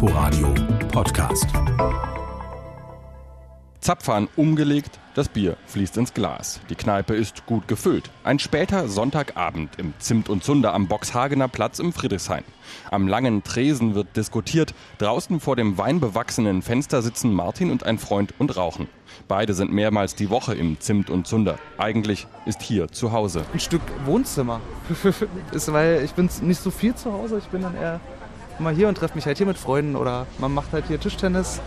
Inforadio Podcast. Zapfhahn umgelegt, das Bier fließt ins Glas. Die Kneipe ist gut gefüllt. Ein später Sonntagabend im Zimt und Zunder am Boxhagener Platz im Friedrichshain. Am langen Tresen wird diskutiert. Draußen vor dem weinbewachsenen Fenster sitzen Martin und ein Freund und rauchen. Beide sind mehrmals die Woche im Zimt und Zunder. Eigentlich ist hier zu Hause. Ein Stück Wohnzimmer. ist, weil ich bin nicht so viel zu Hause. Ich bin dann eher mal hier und treffe mich halt hier mit Freunden oder man macht halt hier Tischtennis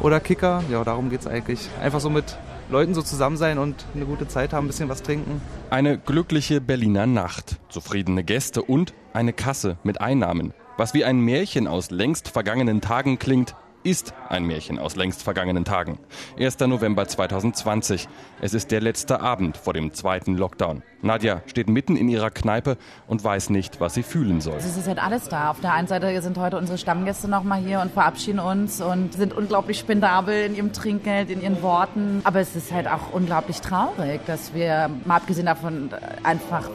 oder Kicker. Ja, darum geht es eigentlich. Einfach so mit Leuten so zusammen sein und eine gute Zeit haben, ein bisschen was trinken. Eine glückliche Berliner Nacht, zufriedene Gäste und eine Kasse mit Einnahmen. Was wie ein Märchen aus längst vergangenen Tagen klingt, ist ein Märchen aus längst vergangenen Tagen. 1. November 2020. Es ist der letzte Abend vor dem zweiten Lockdown. Nadja steht mitten in ihrer Kneipe und weiß nicht, was sie fühlen soll. Es ist halt alles da. Auf der einen Seite sind heute unsere Stammgäste nochmal hier und verabschieden uns und sind unglaublich spendabel in ihrem Trinkgeld, in ihren Worten. Aber es ist halt auch unglaublich traurig, dass wir, mal abgesehen davon, einfach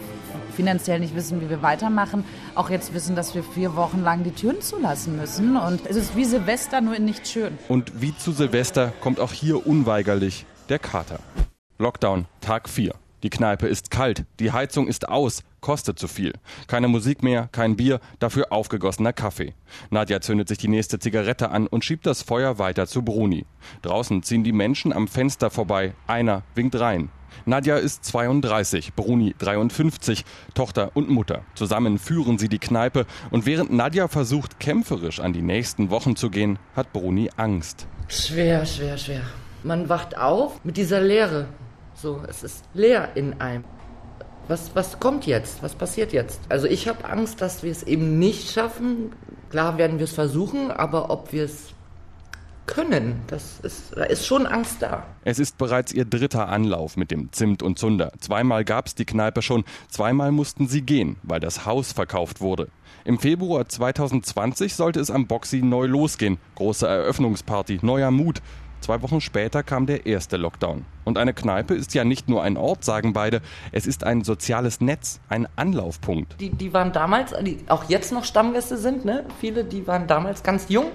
finanziell nicht wissen, wie wir weitermachen, auch jetzt wissen, dass wir vier Wochen lang die Türen zulassen müssen. Und es ist wie Silvester, nur in nicht schön. Und wie zu Silvester kommt auch hier unweigerlich der Kater. Lockdown, Tag 4. Die Kneipe ist kalt, die Heizung ist aus, kostet zu viel. Keine Musik mehr, kein Bier, dafür aufgegossener Kaffee. Nadja zündet sich die nächste Zigarette an und schiebt das Feuer weiter zu Bruni. Draußen ziehen die Menschen am Fenster vorbei, einer winkt rein. Nadja ist 32, Bruni 53, Tochter und Mutter. Zusammen führen sie die Kneipe und während Nadja versucht, kämpferisch an die nächsten Wochen zu gehen, hat Bruni Angst. Schwer, schwer, schwer. Man wacht auf mit dieser Leere. So, es ist leer in einem. Was, was kommt jetzt? Was passiert jetzt? Also ich habe Angst, dass wir es eben nicht schaffen. Klar werden wir es versuchen, aber ob wir es können. Das ist, da ist schon Angst da. Es ist bereits ihr dritter Anlauf mit dem Zimt und Zunder. Zweimal gab es die Kneipe schon, zweimal mussten sie gehen, weil das Haus verkauft wurde. Im Februar 2020 sollte es am Boxy neu losgehen. Große Eröffnungsparty, neuer Mut. Zwei Wochen später kam der erste Lockdown. Und eine Kneipe ist ja nicht nur ein Ort, sagen beide, es ist ein soziales Netz, ein Anlaufpunkt. Die, die waren damals, die auch jetzt noch Stammgäste sind, ne? viele, die waren damals ganz jung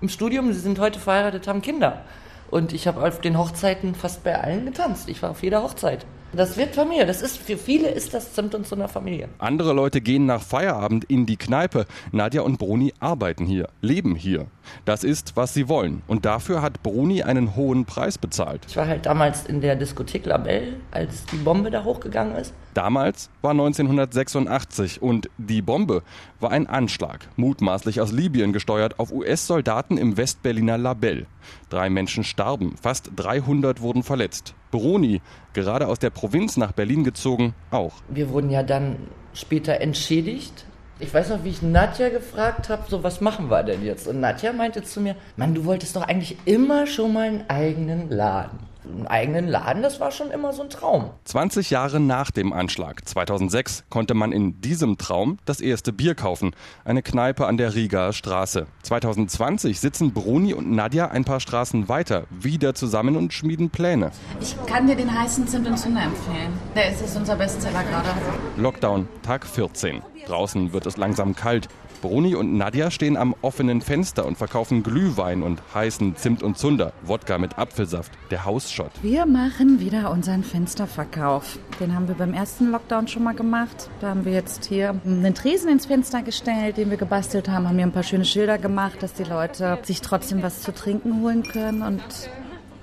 im Studium, sie sind heute verheiratet, haben Kinder. Und ich habe auf den Hochzeiten fast bei allen getanzt. Ich war auf jeder Hochzeit. Das wird Familie. Das ist für viele ist das Zimt und so einer Familie. Andere Leute gehen nach Feierabend in die Kneipe. Nadja und Bruni arbeiten hier, leben hier. Das ist, was sie wollen. Und dafür hat Bruni einen hohen Preis bezahlt. Ich war halt damals in der Diskothek Labelle, als die Bombe da hochgegangen ist. Damals war 1986 und die Bombe war ein Anschlag, mutmaßlich aus Libyen gesteuert, auf US-Soldaten im Westberliner Labelle. Drei Menschen starben, fast 300 wurden verletzt. Bruni, gerade aus der Provinz nach Berlin gezogen, auch. Wir wurden ja dann später entschädigt. Ich weiß noch, wie ich Nadja gefragt habe, so was machen wir denn jetzt? Und Nadja meinte zu mir, Mann, du wolltest doch eigentlich immer schon mal einen eigenen Laden einen eigenen Laden, das war schon immer so ein Traum. 20 Jahre nach dem Anschlag, 2006, konnte man in diesem Traum das erste Bier kaufen. Eine Kneipe an der Rigaer Straße. 2020 sitzen Bruni und Nadja ein paar Straßen weiter, wieder zusammen und schmieden Pläne. Ich kann dir den heißen Zimt und Zunder empfehlen. Der ist es unser Bestseller gerade. Lockdown, Tag 14. Draußen wird es langsam kalt. Bruni und Nadja stehen am offenen Fenster und verkaufen Glühwein und heißen Zimt und Zunder, Wodka mit Apfelsaft, der Hausschott. Wir machen wieder unseren Fensterverkauf. Den haben wir beim ersten Lockdown schon mal gemacht. Da haben wir jetzt hier einen Tresen ins Fenster gestellt, den wir gebastelt haben, haben hier ein paar schöne Schilder gemacht, dass die Leute sich trotzdem was zu trinken holen können und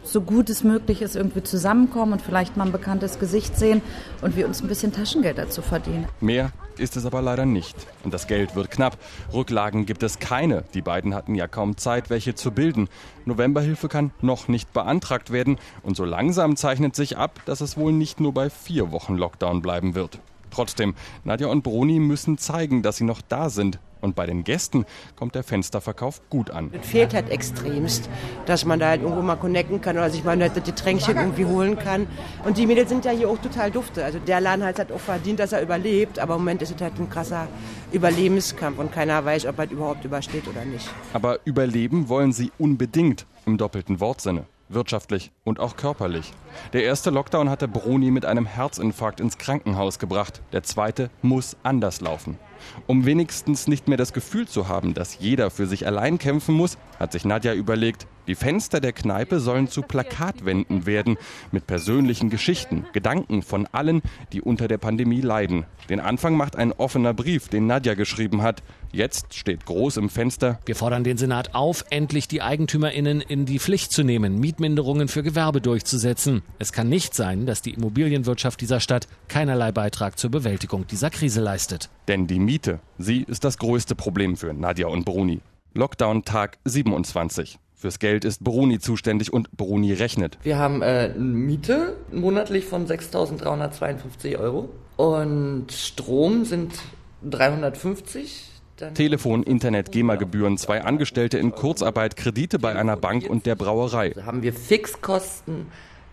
so gut es möglich ist, irgendwie zusammenkommen und vielleicht mal ein bekanntes Gesicht sehen und wir uns ein bisschen Taschengeld dazu verdienen. Mehr ist es aber leider nicht. Und das Geld wird knapp. Rücklagen gibt es keine. Die beiden hatten ja kaum Zeit, welche zu bilden. Novemberhilfe kann noch nicht beantragt werden. Und so langsam zeichnet sich ab, dass es wohl nicht nur bei vier Wochen Lockdown bleiben wird. Trotzdem, Nadja und Bruni müssen zeigen, dass sie noch da sind. Und bei den Gästen kommt der Fensterverkauf gut an. Es fehlt halt extremst, dass man da halt irgendwo mal connecten kann oder sich mal das Getränkchen irgendwie holen kann. Und die Mädels sind ja hier auch total dufte. Also der Laden hat auch verdient, dass er überlebt. Aber im Moment ist es halt ein krasser Überlebenskampf und keiner weiß, ob er überhaupt übersteht oder nicht. Aber überleben wollen sie unbedingt im doppelten Wortsinne. Wirtschaftlich und auch körperlich. Der erste Lockdown hatte Bruni mit einem Herzinfarkt ins Krankenhaus gebracht. Der zweite muss anders laufen. Um wenigstens nicht mehr das Gefühl zu haben, dass jeder für sich allein kämpfen muss, hat sich Nadja überlegt, die Fenster der Kneipe sollen zu Plakatwänden werden, mit persönlichen Geschichten, Gedanken von allen, die unter der Pandemie leiden. Den Anfang macht ein offener Brief, den Nadja geschrieben hat. Jetzt steht groß im Fenster. Wir fordern den Senat auf, endlich die EigentümerInnen in die Pflicht zu nehmen, Mietminderungen für Gewerbe durchzusetzen. Es kann nicht sein, dass die Immobilienwirtschaft dieser Stadt keinerlei Beitrag zur Bewältigung dieser Krise leistet. Denn die Miete, sie ist das größte Problem für Nadja und Bruni. Lockdown Tag 27. Fürs Geld ist Bruni zuständig und Bruni rechnet. Wir haben äh, Miete monatlich von 6.352 Euro und Strom sind 350. Dann Telefon, Internet, GEMA-Gebühren, zwei Angestellte in Kurzarbeit, Kredite bei einer Bank und der Brauerei. haben wir Fixkosten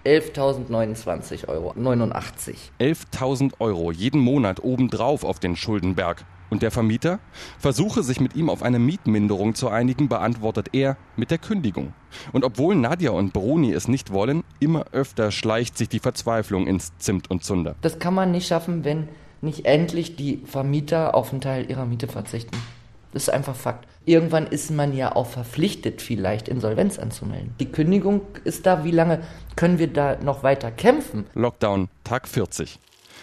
11.029 Euro 89. 11.000 Euro jeden Monat obendrauf auf den Schuldenberg. Und der Vermieter? Versuche sich mit ihm auf eine Mietminderung zu einigen, beantwortet er mit der Kündigung. Und obwohl Nadja und Bruni es nicht wollen, immer öfter schleicht sich die Verzweiflung ins Zimt und Zunder. Das kann man nicht schaffen, wenn nicht endlich die Vermieter auf einen Teil ihrer Miete verzichten. Das ist einfach Fakt. Irgendwann ist man ja auch verpflichtet, vielleicht Insolvenz anzumelden. Die Kündigung ist da. Wie lange können wir da noch weiter kämpfen? Lockdown, Tag 40.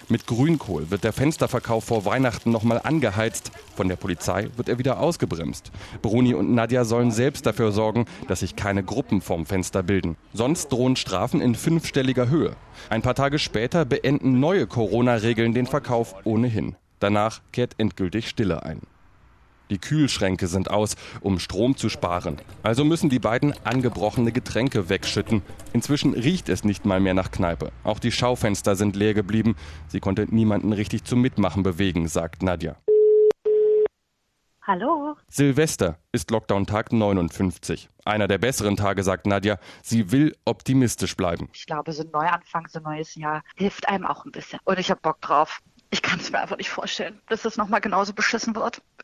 Mit Grünkohl wird der Fensterverkauf vor Weihnachten nochmal angeheizt. Von der Polizei wird er wieder ausgebremst. Bruni und Nadja sollen selbst dafür sorgen, dass sich keine Gruppen vorm Fenster bilden. Sonst drohen Strafen in fünfstelliger Höhe. Ein paar Tage später beenden neue Corona-Regeln den Verkauf ohnehin. Danach kehrt endgültig Stille ein. Die Kühlschränke sind aus, um Strom zu sparen. Also müssen die beiden angebrochene Getränke wegschütten. Inzwischen riecht es nicht mal mehr nach Kneipe. Auch die Schaufenster sind leer geblieben. Sie konnte niemanden richtig zum Mitmachen bewegen, sagt Nadja. Hallo. Silvester ist Lockdown-Tag 59. Einer der besseren Tage, sagt Nadja. Sie will optimistisch bleiben. Ich glaube, so ein Neuanfang, so ein neues Jahr hilft einem auch ein bisschen. Und ich habe Bock drauf. Ich kann es mir einfach nicht vorstellen, dass das nochmal genauso beschissen wird.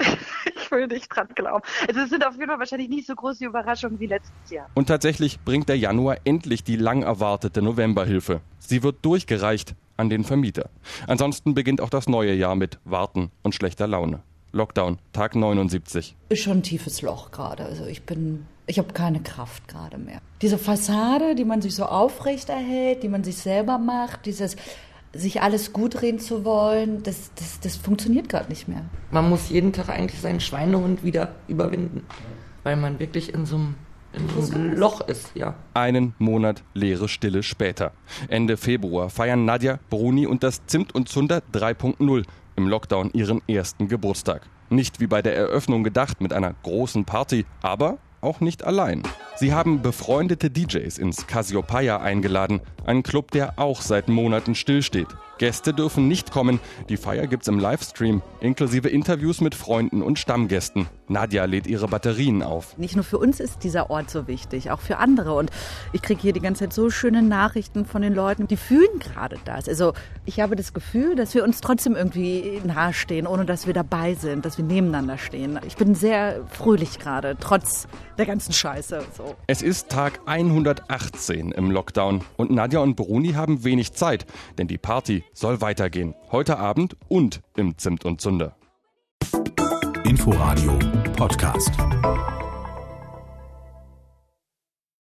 ich will nicht dran glauben. Also es sind auf jeden Fall wahrscheinlich nicht so große Überraschungen wie letztes Jahr. Und tatsächlich bringt der Januar endlich die lang erwartete Novemberhilfe. Sie wird durchgereicht an den Vermieter. Ansonsten beginnt auch das neue Jahr mit Warten und schlechter Laune. Lockdown, Tag 79. Ist schon ein tiefes Loch gerade. Also ich bin, ich habe keine Kraft gerade mehr. Diese Fassade, die man sich so aufrecht erhält, die man sich selber macht, dieses sich alles gut reden zu wollen, das, das, das funktioniert gerade nicht mehr. Man muss jeden Tag eigentlich seinen Schweinehund wieder überwinden, weil man wirklich in so einem in so einem Loch ist, ja. Einen Monat leere Stille später. Ende Februar feiern Nadja, Bruni und das Zimt und Zunder 3.0 im Lockdown ihren ersten Geburtstag. Nicht wie bei der Eröffnung gedacht mit einer großen Party, aber auch nicht allein. Sie haben befreundete DJs ins Cassiopeia eingeladen, ein Club, der auch seit Monaten stillsteht. Gäste dürfen nicht kommen, die Feier gibt's im Livestream, inklusive Interviews mit Freunden und Stammgästen. Nadja lädt ihre Batterien auf. Nicht nur für uns ist dieser Ort so wichtig, auch für andere. Und ich kriege hier die ganze Zeit so schöne Nachrichten von den Leuten, die fühlen gerade das. Also ich habe das Gefühl, dass wir uns trotzdem irgendwie nahestehen, ohne dass wir dabei sind, dass wir nebeneinander stehen. Ich bin sehr fröhlich gerade, trotz der ganzen Scheiße. So. Es ist Tag 118 im Lockdown und Nadja und Bruni haben wenig Zeit, denn die Party soll weitergehen. Heute Abend und im Zimt und Zunder. Inforadio Podcast.